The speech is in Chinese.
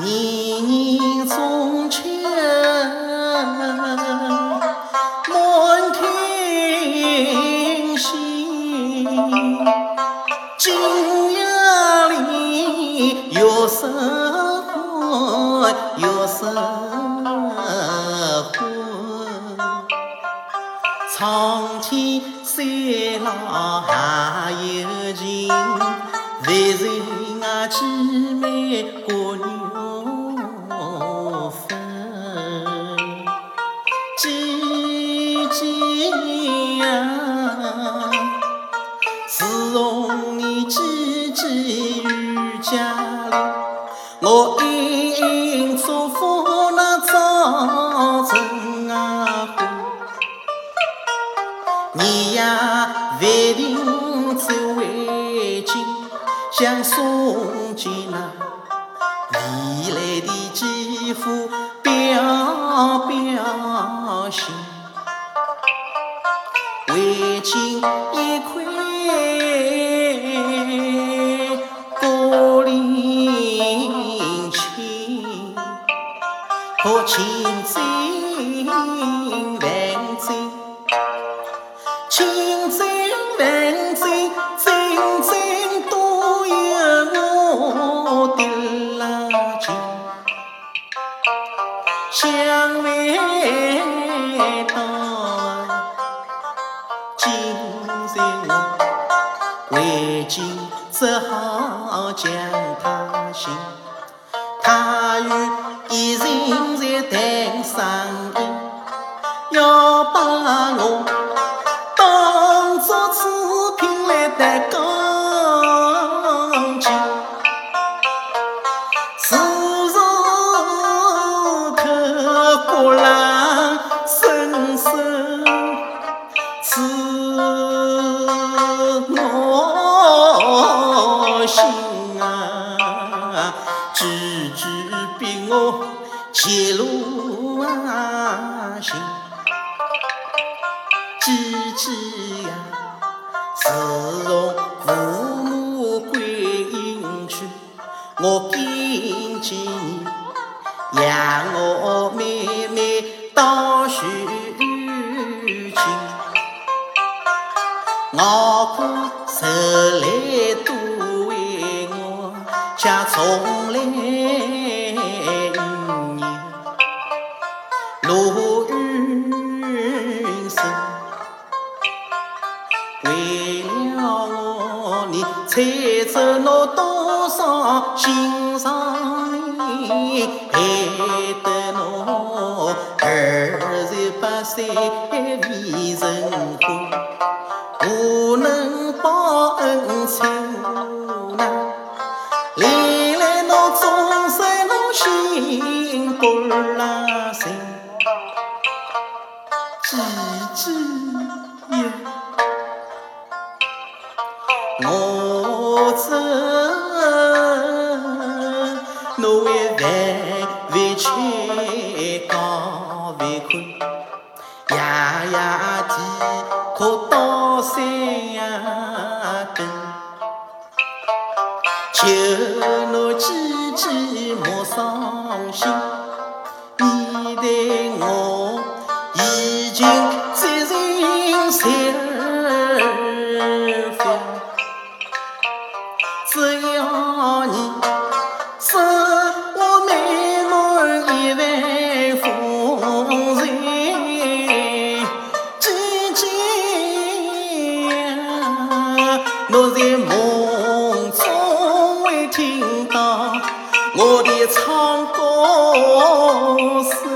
年年中秋满天星，今夜里月色昏，月色昏，苍天山浪还有情，万人啊凄美那早春啊花，你呀不定走回京，想送进那未来的继父表表心。为今一块高岭青，可青今日我为今只好将他寻，他与一人在谈生意，要把我当作次品来得讲究，时时刻过浪深深。我前路啊行，姐姐呀，自从父母归隐去，我紧紧养我妹妹到学进，我苦受来多为我，家从来我，你猜走我多少心上人，害得我二十八岁未成婚，不能报恩情呐。历来我总在侬心肝儿心，姐姐呀。我走，侬为万万千讲万困，夜夜地可到山根，求侬姐姐莫伤心，面对我已经我在梦中会听到我的唱歌声